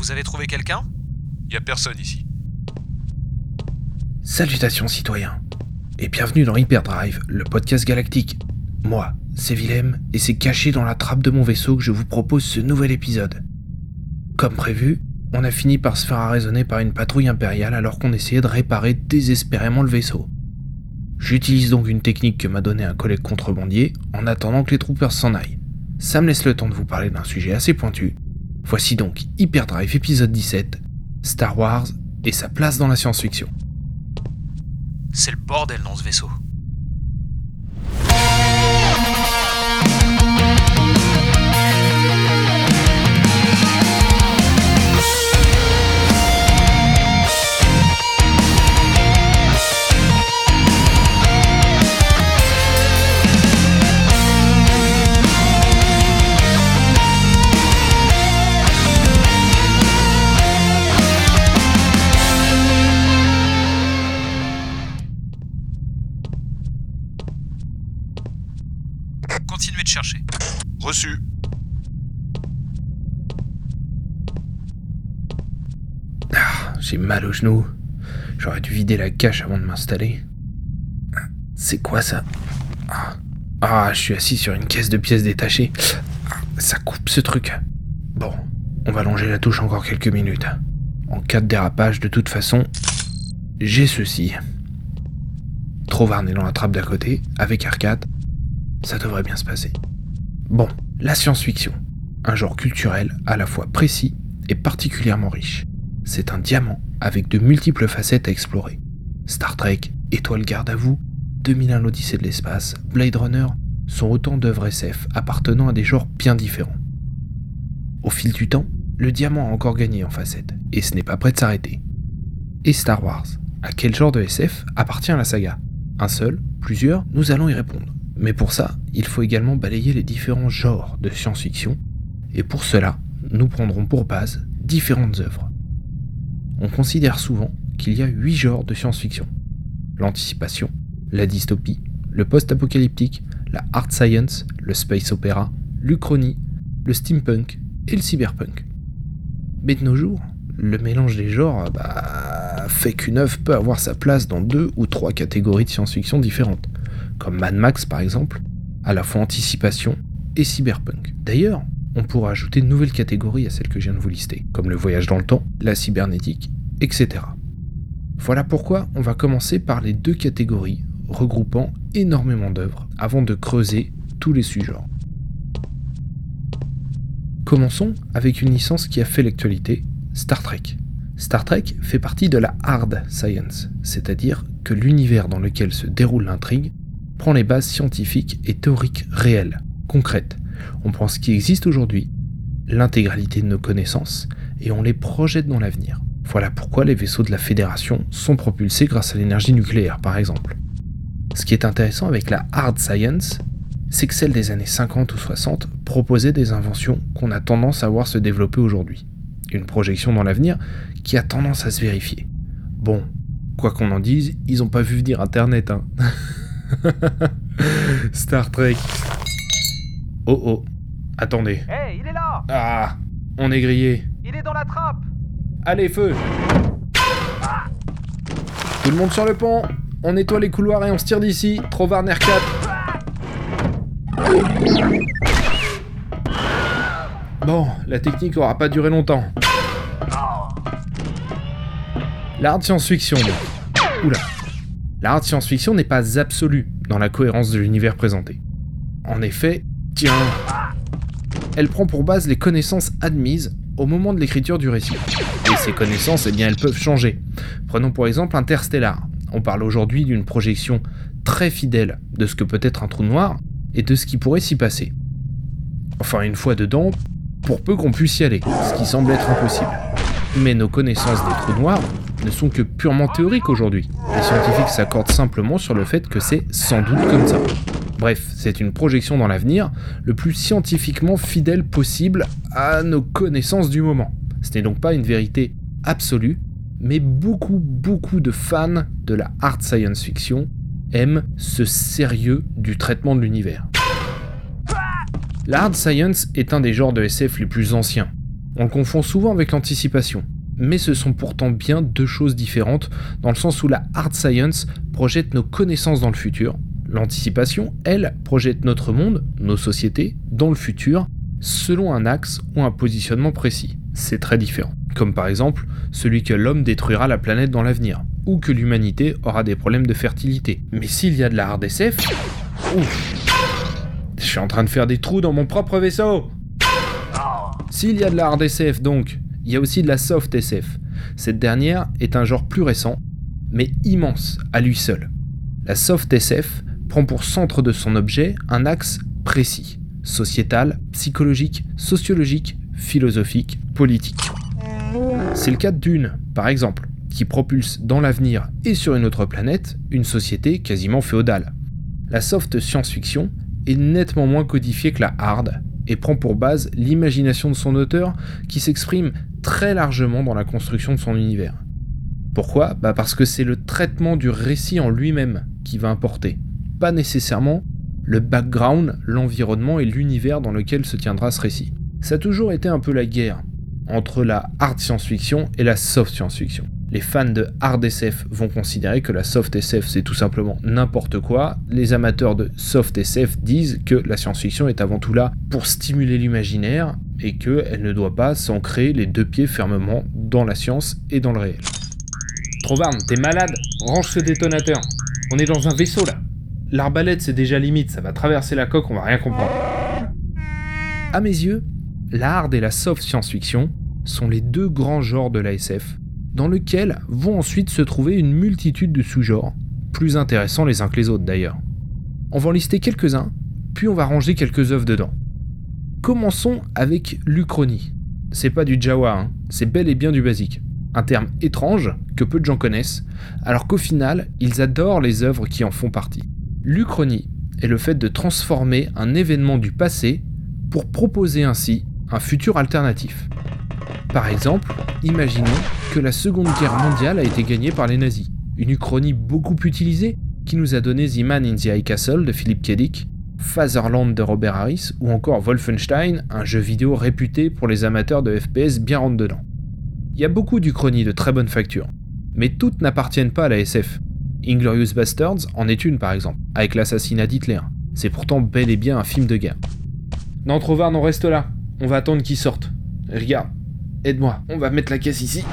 Vous avez trouvé quelqu'un? Y a personne ici. Salutations citoyens, et bienvenue dans Hyperdrive, le podcast galactique. Moi, c'est Willem, et c'est caché dans la trappe de mon vaisseau que je vous propose ce nouvel épisode. Comme prévu, on a fini par se faire arraisonner par une patrouille impériale alors qu'on essayait de réparer désespérément le vaisseau. J'utilise donc une technique que m'a donnée un collègue contrebandier en attendant que les troopers s'en aillent. Ça me laisse le temps de vous parler d'un sujet assez pointu. Voici donc Hyperdrive épisode 17, Star Wars et sa place dans la science-fiction. C'est le bordel dans ce vaisseau. Ah, j'ai mal au genou. J'aurais dû vider la cache avant de m'installer. C'est quoi ça? Ah. ah, je suis assis sur une caisse de pièces détachées. Ah, ça coupe ce truc. Bon, on va longer la touche encore quelques minutes. En cas de dérapage, de toute façon, j'ai ceci. Trovarne est dans la trappe d'à côté, avec Arcade. Ça devrait bien se passer. Bon, la science-fiction. Un genre culturel à la fois précis et particulièrement riche. C'est un diamant avec de multiples facettes à explorer. Star Trek, Étoile garde à vous, 2001 l'Odyssée de l'espace, Blade Runner sont autant d'œuvres SF appartenant à des genres bien différents. Au fil du temps, le diamant a encore gagné en facettes, et ce n'est pas prêt de s'arrêter. Et Star Wars, à quel genre de SF appartient la saga? Un seul? Plusieurs? Nous allons y répondre. Mais pour ça, il faut également balayer les différents genres de science-fiction, et pour cela, nous prendrons pour base différentes œuvres. On considère souvent qu'il y a huit genres de science-fiction. L'anticipation, la dystopie, le post-apocalyptique, la hard science, le space opéra, l'uchronie, le steampunk et le cyberpunk. Mais de nos jours, le mélange des genres bah, fait qu'une œuvre peut avoir sa place dans deux ou trois catégories de science-fiction différentes, comme Mad Max par exemple, à la fois anticipation et cyberpunk. D'ailleurs, on pourra ajouter de nouvelles catégories à celles que je viens de vous lister, comme le voyage dans le temps, la cybernétique, etc. Voilà pourquoi on va commencer par les deux catégories regroupant énormément d'œuvres avant de creuser tous les sujets. Commençons avec une licence qui a fait l'actualité, Star Trek. Star Trek fait partie de la hard science, c'est-à-dire que l'univers dans lequel se déroule l'intrigue prend les bases scientifiques et théoriques réelles, concrètes. On prend ce qui existe aujourd'hui, l'intégralité de nos connaissances, et on les projette dans l'avenir. Voilà pourquoi les vaisseaux de la Fédération sont propulsés grâce à l'énergie nucléaire, par exemple. Ce qui est intéressant avec la hard science, c'est que celle des années 50 ou 60 proposait des inventions qu'on a tendance à voir se développer aujourd'hui. Une projection dans l'avenir qui a tendance à se vérifier. Bon, quoi qu'on en dise, ils n'ont pas vu venir Internet, hein. Star Trek. Oh oh. Attendez. Hé, il est là Ah, on est grillé. Il est dans la trappe Allez, feu Tout le monde sur le pont On nettoie les couloirs et on se tire d'ici. Trovar Air 4. Bon, la technique aura pas duré longtemps. L'art science-fiction. Oula. L'art science-fiction n'est pas absolue dans la cohérence de l'univers présenté. En effet, tiens, elle prend pour base les connaissances admises au moment de l'écriture du récit. Et ces connaissances, eh bien, elles peuvent changer. Prenons pour exemple Interstellar. On parle aujourd'hui d'une projection très fidèle de ce que peut être un trou noir et de ce qui pourrait s'y passer. Enfin, une fois dedans, pour peu qu'on puisse y aller, ce qui semble être impossible. Mais nos connaissances des trous noirs ne sont que purement théoriques aujourd'hui. Les scientifiques s'accordent simplement sur le fait que c'est sans doute comme ça. Bref, c'est une projection dans l'avenir, le plus scientifiquement fidèle possible à nos connaissances du moment. Ce n'est donc pas une vérité absolue, mais beaucoup, beaucoup de fans de la hard science fiction aiment ce sérieux du traitement de l'univers. La hard science est un des genres de SF les plus anciens. On le confond souvent avec l'anticipation, mais ce sont pourtant bien deux choses différentes, dans le sens où la hard science projette nos connaissances dans le futur, l'anticipation, elle, projette notre monde, nos sociétés, dans le futur, selon un axe ou un positionnement précis. C'est très différent. Comme par exemple celui que l'homme détruira la planète dans l'avenir, ou que l'humanité aura des problèmes de fertilité. Mais s'il y a de la hard SF... Ouf Je suis en train de faire des trous dans mon propre vaisseau S'il y a de la hard SF donc, il y a aussi de la soft SF. Cette dernière est un genre plus récent, mais immense à lui seul. La soft SF prend pour centre de son objet un axe précis, sociétal, psychologique, sociologique, philosophique, politique. C'est le cas d'une, par exemple, qui propulse dans l'avenir et sur une autre planète une société quasiment féodale. La soft science-fiction est nettement moins codifiée que la hard et prend pour base l'imagination de son auteur qui s'exprime très largement dans la construction de son univers. Pourquoi? Bah Parce que c'est le traitement du récit en lui-même qui va importer, pas nécessairement le background, l'environnement et l'univers dans lequel se tiendra ce récit. Ça a toujours été un peu la guerre entre la hard science-fiction et la soft science-fiction. Les fans de hard SF vont considérer que la soft SF c'est tout simplement n'importe quoi. Les amateurs de soft SF disent que la science-fiction est avant tout là pour stimuler l'imaginaire et qu'elle ne doit pas s'ancrer les deux pieds fermement dans la science et dans le réel. Trovarne, t'es malade Range ce détonateur. On est dans un vaisseau là. L'arbalète c'est déjà limite, ça va traverser la coque, on va rien comprendre. À mes yeux, la hard et la soft science-fiction sont les deux grands genres de la SF, dans lesquels vont ensuite se trouver une multitude de sous-genres, plus intéressants les uns que les autres d'ailleurs. On va en lister quelques-uns, puis on va ranger quelques œuvres dedans. Commençons avec l'Uchronie. C'est pas du Jawa, hein, c'est bel et bien du basique. Un terme étrange que peu de gens connaissent, alors qu'au final, ils adorent les œuvres qui en font partie. L'Uchronie est le fait de transformer un événement du passé pour proposer ainsi un futur alternatif. Par exemple, imaginons que la Seconde Guerre mondiale a été gagnée par les nazis, une uchronie beaucoup utilisée qui nous a donné The Man in the High Castle de Philip K. Dick, Fatherland de Robert Harris ou encore Wolfenstein, un jeu vidéo réputé pour les amateurs de FPS bien rentre dedans. Il y a beaucoup d'uchronies de très bonne facture, mais toutes n'appartiennent pas à la SF. Inglorious Bastards en est une par exemple, avec l'assassinat d'Hitler. C'est pourtant bel et bien un film de guerre. Non, Trovard, on reste là. On va attendre qu'il sorte. Regarde, aide-moi. On va mettre la caisse ici.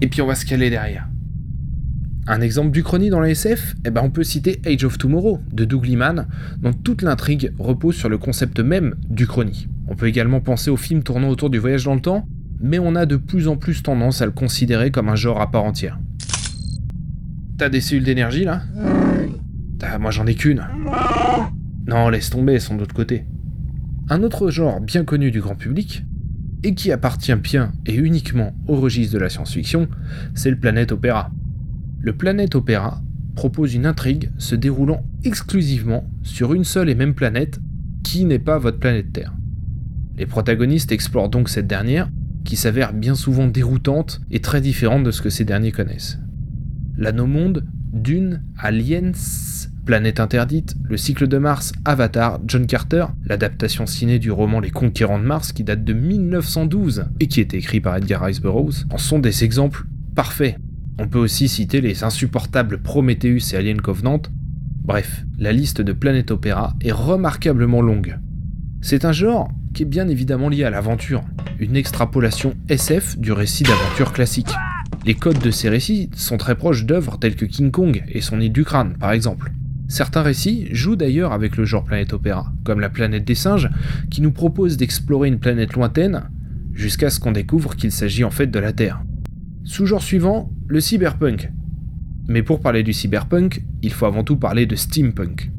Et puis on va se caler derrière. Un exemple d'Uchronie dans la SF eh ben on peut citer Age of Tomorrow de Doug Liman, dont toute l'intrigue repose sur le concept même d'Uchronie. On peut également penser au film tournant autour du voyage dans le temps, mais on a de plus en plus tendance à le considérer comme un genre à part entière. T'as des cellules d'énergie là? Moi j'en ai qu'une. Non, laisse tomber, elles sont de l'autre côté. Un autre genre bien connu du grand public, et qui appartient bien et uniquement au registre de la science-fiction, c'est le Planète Opéra. Le Planète Opéra propose une intrigue se déroulant exclusivement sur une seule et même planète qui n'est pas votre planète Terre. Les protagonistes explorent donc cette dernière, qui s'avère bien souvent déroutante et très différente de ce que ces derniers connaissent. L'anneau monde, Dune, Aliens, Planète interdite, Le cycle de Mars, Avatar, John Carter, l'adaptation ciné du roman Les Conquérants de Mars qui date de 1912 et qui est écrit par Edgar Rice Burroughs, en sont des exemples parfaits. On peut aussi citer les insupportables Prometheus et Alien Covenant. Bref, la liste de Planète Opéra est remarquablement longue. C'est un genre qui est bien évidemment lié à l'aventure, une extrapolation SF du récit d'aventure classique. Les codes de ces récits sont très proches d'œuvres telles que King Kong et son île du crâne, par exemple. Certains récits jouent d'ailleurs avec le genre planète opéra, comme la planète des singes, qui nous propose d'explorer une planète lointaine, jusqu'à ce qu'on découvre qu'il s'agit en fait de la Terre. Sous-genre suivant, le cyberpunk. Mais pour parler du cyberpunk, il faut avant tout parler de steampunk.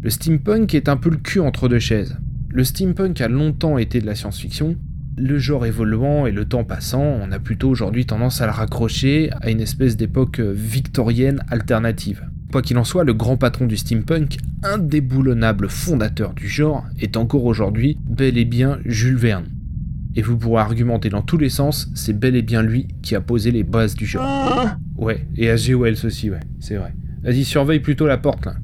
Le steampunk est un peu le cul entre deux chaises. Le steampunk a longtemps été de la science-fiction, le genre évoluant et le temps passant, on a plutôt aujourd'hui tendance à le raccrocher à une espèce d'époque victorienne alternative. Quoi qu'il en soit, le grand patron du steampunk, indéboulonnable fondateur du genre, est encore aujourd'hui bel et bien Jules Verne. Et vous pourrez argumenter dans tous les sens, c'est bel et bien lui qui a posé les bases du genre. Ouais, et H.G. Wells aussi, ouais, c'est vrai. Vas-y, surveille plutôt la porte là.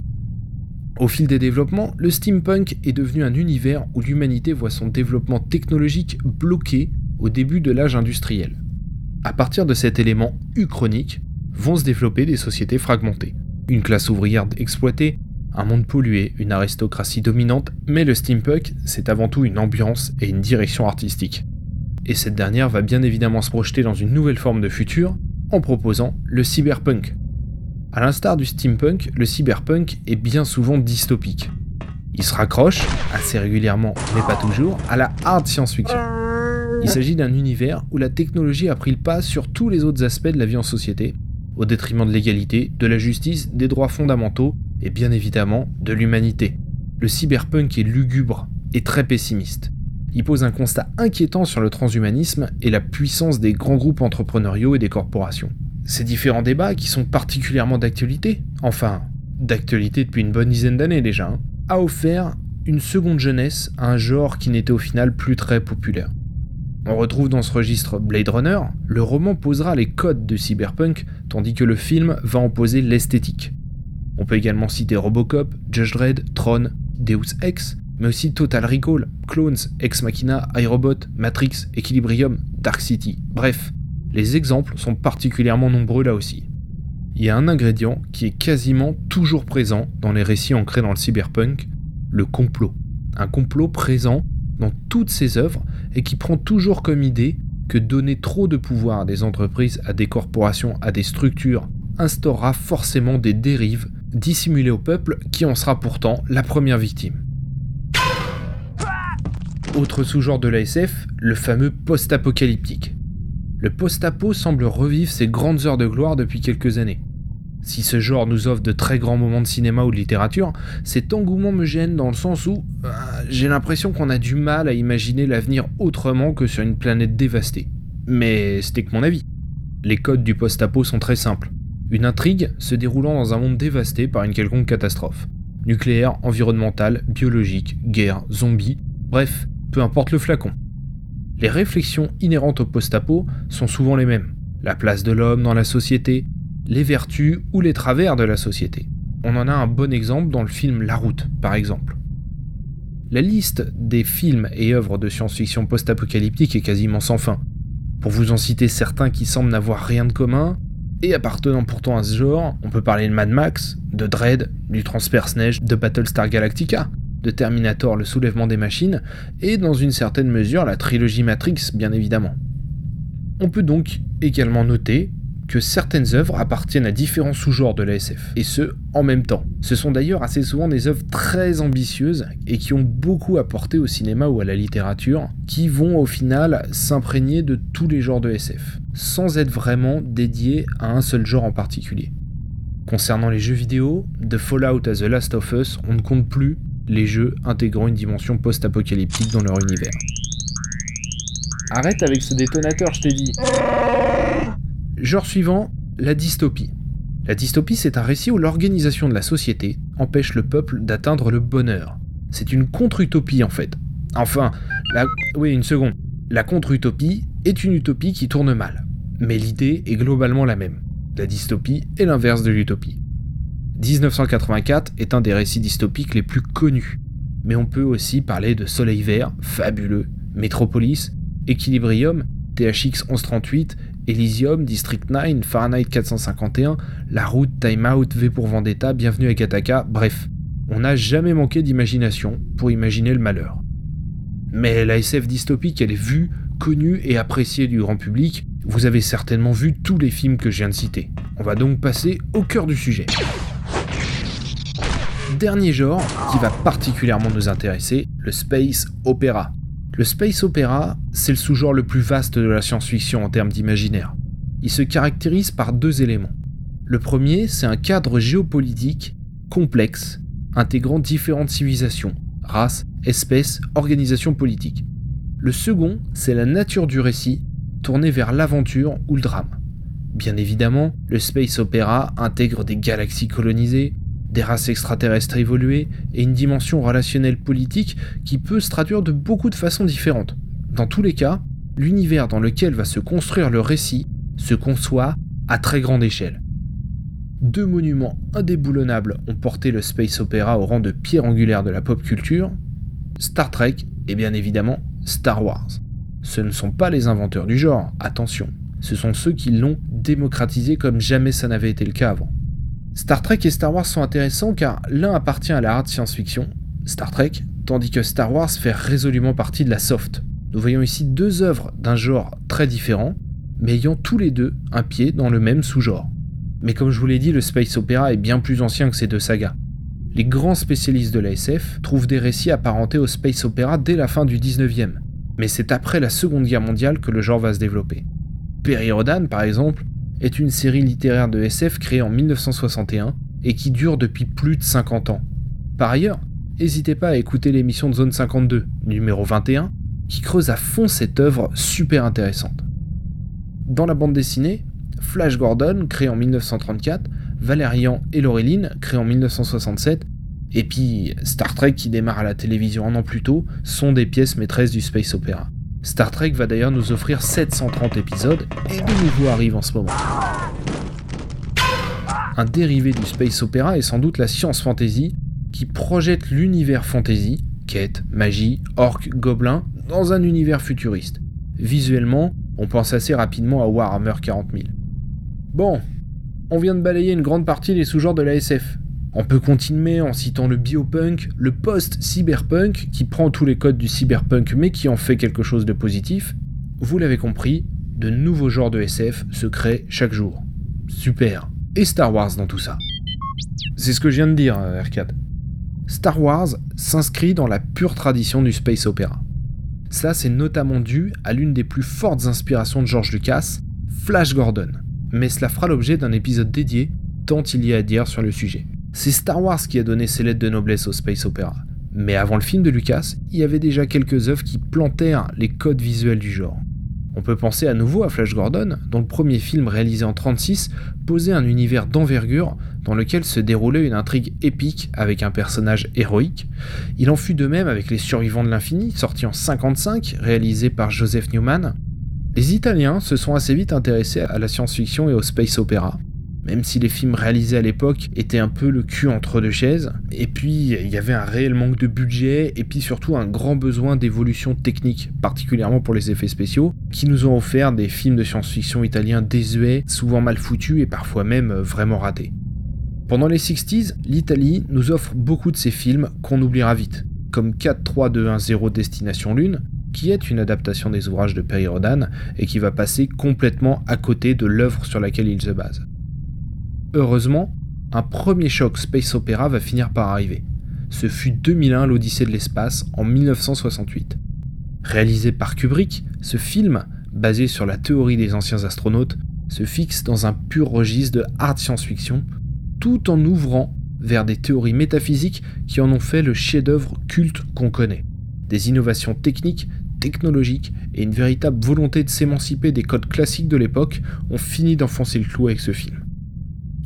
Au fil des développements, le steampunk est devenu un univers où l'humanité voit son développement technologique bloqué au début de l'âge industriel. À partir de cet élément uchronique, vont se développer des sociétés fragmentées. Une classe ouvrière exploitée, un monde pollué, une aristocratie dominante, mais le steampunk, c'est avant tout une ambiance et une direction artistique. Et cette dernière va bien évidemment se projeter dans une nouvelle forme de futur en proposant le cyberpunk. A l'instar du steampunk, le cyberpunk est bien souvent dystopique. Il se raccroche, assez régulièrement mais pas toujours, à la hard science-fiction. Il s'agit d'un univers où la technologie a pris le pas sur tous les autres aspects de la vie en société, au détriment de l'égalité, de la justice, des droits fondamentaux et bien évidemment de l'humanité. Le cyberpunk est lugubre et très pessimiste. Il pose un constat inquiétant sur le transhumanisme et la puissance des grands groupes entrepreneuriaux et des corporations. Ces différents débats, qui sont particulièrement d'actualité, enfin, d'actualité depuis une bonne dizaine d'années déjà, hein, a offert une seconde jeunesse à un genre qui n'était au final plus très populaire. On retrouve dans ce registre Blade Runner, le roman posera les codes de cyberpunk, tandis que le film va en poser l'esthétique. On peut également citer Robocop, Judge Dredd, Tron, Deus Ex, mais aussi Total Recall, Clones, Ex Machina, iRobot, Matrix, Equilibrium, Dark City. Bref, les exemples sont particulièrement nombreux là aussi. Il y a un ingrédient qui est quasiment toujours présent dans les récits ancrés dans le cyberpunk, le complot. Un complot présent dans toutes ses œuvres et qui prend toujours comme idée que donner trop de pouvoir à des entreprises, à des corporations, à des structures instaurera forcément des dérives dissimulées au peuple qui en sera pourtant la première victime. Autre sous-genre de l'ASF, le fameux post-apocalyptique. Le post-apo semble revivre ses grandes heures de gloire depuis quelques années. Si ce genre nous offre de très grands moments de cinéma ou de littérature, cet engouement me gêne dans le sens où euh, j'ai l'impression qu'on a du mal à imaginer l'avenir autrement que sur une planète dévastée. Mais c'était que mon avis. Les codes du post-apo sont très simples. Une intrigue se déroulant dans un monde dévasté par une quelconque catastrophe. Nucléaire, environnementale, biologique, guerre, zombie, bref, peu importe le flacon. Les réflexions inhérentes au post-apo sont souvent les mêmes. La place de l'homme dans la société, les vertus ou les travers de la société. On en a un bon exemple dans le film La Route, par exemple. La liste des films et œuvres de science-fiction post-apocalyptique est quasiment sans fin. Pour vous en citer certains qui semblent n'avoir rien de commun, et appartenant pourtant à ce genre, on peut parler de Mad Max, de Dread, du Transperce-Neige, de Battlestar Galactica, de Terminator le soulèvement des machines, et dans une certaine mesure la trilogie Matrix bien évidemment. On peut donc également noter que certaines œuvres appartiennent à différents sous-genres de la SF, et ce, en même temps. Ce sont d'ailleurs assez souvent des œuvres très ambitieuses et qui ont beaucoup apporté au cinéma ou à la littérature, qui vont au final s'imprégner de tous les genres de SF, sans être vraiment dédiés à un seul genre en particulier. Concernant les jeux vidéo, de Fallout à The Last of Us, on ne compte plus les jeux intégrant une dimension post-apocalyptique dans leur univers. Arrête avec ce détonateur, je t'ai dit. Genre suivant, la dystopie. La dystopie, c'est un récit où l'organisation de la société empêche le peuple d'atteindre le bonheur. C'est une contre-utopie en fait. Enfin, la... oui, une seconde. La contre-utopie est une utopie qui tourne mal. Mais l'idée est globalement la même. La dystopie est l'inverse de l'utopie. 1984 est un des récits dystopiques les plus connus. Mais on peut aussi parler de Soleil Vert, fabuleux, Metropolis, Equilibrium, THX 1138 Elysium, District 9, Fahrenheit 451, La Route, Time Out, V pour Vendetta, Bienvenue à Gataka, bref, on n'a jamais manqué d'imagination pour imaginer le malheur. Mais la SF dystopique, elle est vue, connue et appréciée du grand public. Vous avez certainement vu tous les films que je viens de citer. On va donc passer au cœur du sujet. Dernier genre qui va particulièrement nous intéresser, le space opéra. Le space opera, c'est le sous-genre le plus vaste de la science-fiction en termes d'imaginaire. Il se caractérise par deux éléments. Le premier, c'est un cadre géopolitique complexe, intégrant différentes civilisations, races, espèces, organisations politiques. Le second, c'est la nature du récit, tourné vers l'aventure ou le drame. Bien évidemment, le space opera intègre des galaxies colonisées, des races extraterrestres évoluées et une dimension relationnelle politique qui peut se traduire de beaucoup de façons différentes. Dans tous les cas, l'univers dans lequel va se construire le récit se conçoit à très grande échelle. Deux monuments indéboulonnables ont porté le space opéra au rang de pierre angulaire de la pop culture, Star Trek et bien évidemment Star Wars. ce ne sont pas les inventeurs du genre, attention, ce sont ceux qui l'ont démocratisé comme jamais ça n'avait été le cas avant. Star Trek et Star Wars sont intéressants car l'un appartient à la hard science-fiction, Star Trek, tandis que Star Wars fait résolument partie de la soft. Nous voyons ici deux œuvres d'un genre très différent, mais ayant tous les deux un pied dans le même sous-genre. Mais comme je vous l'ai dit, le space opera est bien plus ancien que ces deux sagas. Les grands spécialistes de la SF trouvent des récits apparentés au space opera dès la fin du 19e, mais c'est après la Seconde Guerre mondiale que le genre va se développer. Perry Rodan, par exemple, est une série littéraire de SF créée en 1961 et qui dure depuis plus de 50 ans. Par ailleurs, n'hésitez pas à écouter l'émission de Zone 52, numéro 21, qui creuse à fond cette œuvre super intéressante. Dans la bande dessinée, Flash Gordon, créé en 1934, Valérian et Laureline, créé en 1967, et puis Star Trek qui démarre à la télévision un an plus tôt, sont des pièces maîtresses du space opera. Star Trek va d'ailleurs nous offrir 730 épisodes, et de nouveau arrive en ce moment. Un dérivé du space opera est sans doute la science fantasy, qui projette l'univers fantasy, quête, magie, orques, gobelins, dans un univers futuriste. Visuellement, on pense assez rapidement à Warhammer 40 000. Bon, on vient de balayer une grande partie des sous-genres de la SF. On peut continuer en citant le biopunk, le post-cyberpunk, qui prend tous les codes du cyberpunk mais qui en fait quelque chose de positif. Vous l'avez compris, de nouveaux genres de SF se créent chaque jour. Super. Et Star Wars dans tout ça. C'est ce que je viens de dire, euh, R4. Star Wars s'inscrit dans la pure tradition du space opera. Ça, c'est notamment dû à l'une des plus fortes inspirations de George Lucas, Flash Gordon. Mais cela fera l'objet d'un épisode dédié, tant il y a à dire sur le sujet. C'est Star Wars qui a donné ses lettres de noblesse au space opera. Mais avant le film de Lucas, il y avait déjà quelques œuvres qui plantèrent les codes visuels du genre. On peut penser à nouveau à Flash Gordon, dont le premier film réalisé en 1936 posait un univers d'envergure dans lequel se déroulait une intrigue épique avec un personnage héroïque. Il en fut de même avec Les Survivants de l'Infini, sorti en 1955, réalisé par Joseph Newman. Les Italiens se sont assez vite intéressés à la science-fiction et au space opera, même si les films réalisés à l'époque étaient un peu le cul entre deux chaises. Et puis, il y avait un réel manque de budget, et puis surtout un grand besoin d'évolution technique, particulièrement pour les effets spéciaux, qui nous ont offert des films de science-fiction italiens désuets, souvent mal foutus et parfois même vraiment ratés. Pendant les 60s, l'Italie nous offre beaucoup de ces films qu'on oubliera vite, comme 4-3-2-1-0 Destination Lune, qui est une adaptation des ouvrages de Perry Rodan et qui va passer complètement à côté de l'œuvre sur laquelle il se base. Heureusement, un premier choc space opéra va finir par arriver. Ce fut 2001 l'Odyssée de l'espace en 1968. Réalisé par Kubrick, ce film, basé sur la théorie des anciens astronautes, se fixe dans un pur registre de hard science-fiction, tout en ouvrant vers des théories métaphysiques qui en ont fait le chef-d'œuvre culte qu'on connaît. Des innovations techniques, technologiques et une véritable volonté de s'émanciper des codes classiques de l'époque ont fini d'enfoncer le clou avec ce film.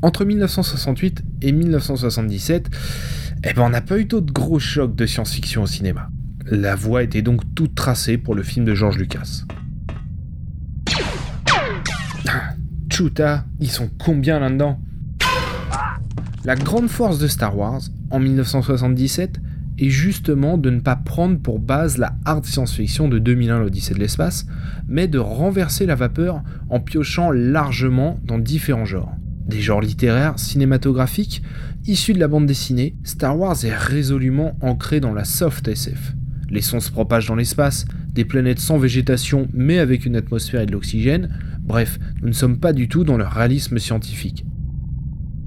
Entre 1968 et 1977, eh ben on n'a pas eu d'autres gros chocs de science-fiction au cinéma. La voie était donc toute tracée pour le film de George Lucas. Chuta, ils sont combien là-dedans? La grande force de Star Wars, en 1977, est justement de ne pas prendre pour base la hard science-fiction de 2001 l'Odyssée de l'espace, mais de renverser la vapeur en piochant largement dans différents genres. Des genres littéraires, cinématographiques, issus de la bande dessinée, Star Wars est résolument ancré dans la soft SF. Les sons se propagent dans l'espace, des planètes sans végétation mais avec une atmosphère et de l'oxygène, bref, nous ne sommes pas du tout dans le réalisme scientifique.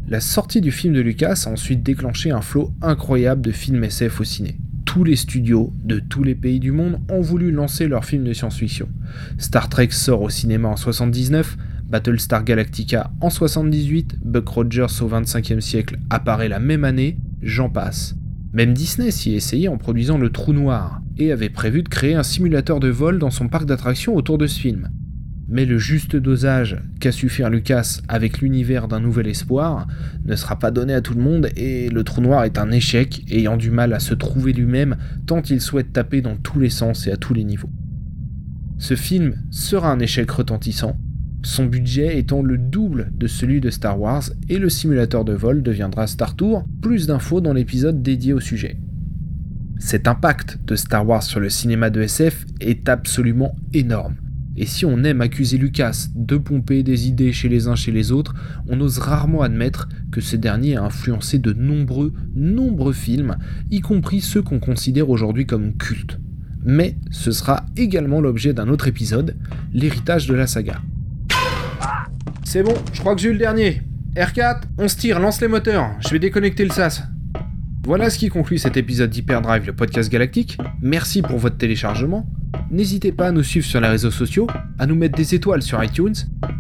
La sortie du film de Lucas a ensuite déclenché un flot incroyable de films SF au ciné. Tous les studios de tous les pays du monde ont voulu lancer leurs films de science-fiction. Star Trek sort au cinéma en 79, Battlestar Galactica en 78, Buck Rogers au 25e siècle apparaît la même année, j'en passe. Même Disney s'y essayait en produisant Le Trou Noir, et avait prévu de créer un simulateur de vol dans son parc d'attractions autour de ce film. Mais le juste dosage qu'a su faire Lucas avec l'univers d'un nouvel espoir ne sera pas donné à tout le monde et le trou noir est un échec ayant du mal à se trouver lui-même tant il souhaite taper dans tous les sens et à tous les niveaux. Ce film sera un échec retentissant son budget étant le double de celui de Star Wars et le simulateur de vol deviendra Star Tour, plus d'infos dans l'épisode dédié au sujet. Cet impact de Star Wars sur le cinéma de SF est absolument énorme. Et si on aime accuser Lucas de pomper des idées chez les uns chez les autres, on ose rarement admettre que ce dernier a influencé de nombreux, nombreux films, y compris ceux qu'on considère aujourd'hui comme cultes. Mais ce sera également l'objet d'un autre épisode, l'héritage de la saga. C'est bon, je crois que j'ai eu le dernier. R4, on se tire, lance les moteurs, je vais déconnecter le SAS. Voilà ce qui conclut cet épisode d'Hyperdrive, le podcast galactique. Merci pour votre téléchargement. N'hésitez pas à nous suivre sur les réseaux sociaux, à nous mettre des étoiles sur iTunes.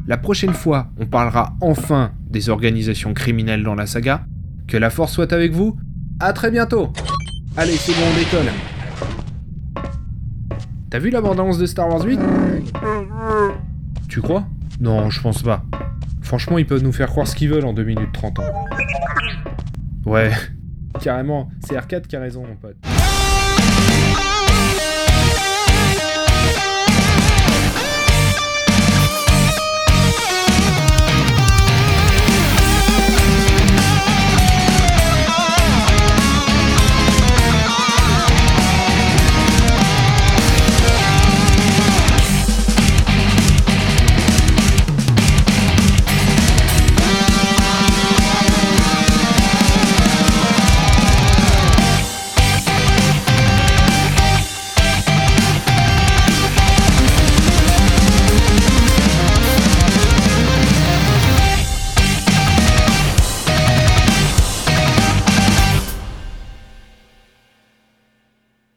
La prochaine fois, on parlera enfin des organisations criminelles dans la saga. Que la force soit avec vous. À très bientôt. Allez, c'est bon, on décolle. T'as vu l'abondance de Star Wars 8 Tu crois? Non, je pense pas. Franchement, ils peuvent nous faire croire ce qu'ils veulent en 2 minutes 30 ans. Ouais, carrément, c'est R4 qui a raison, mon pote.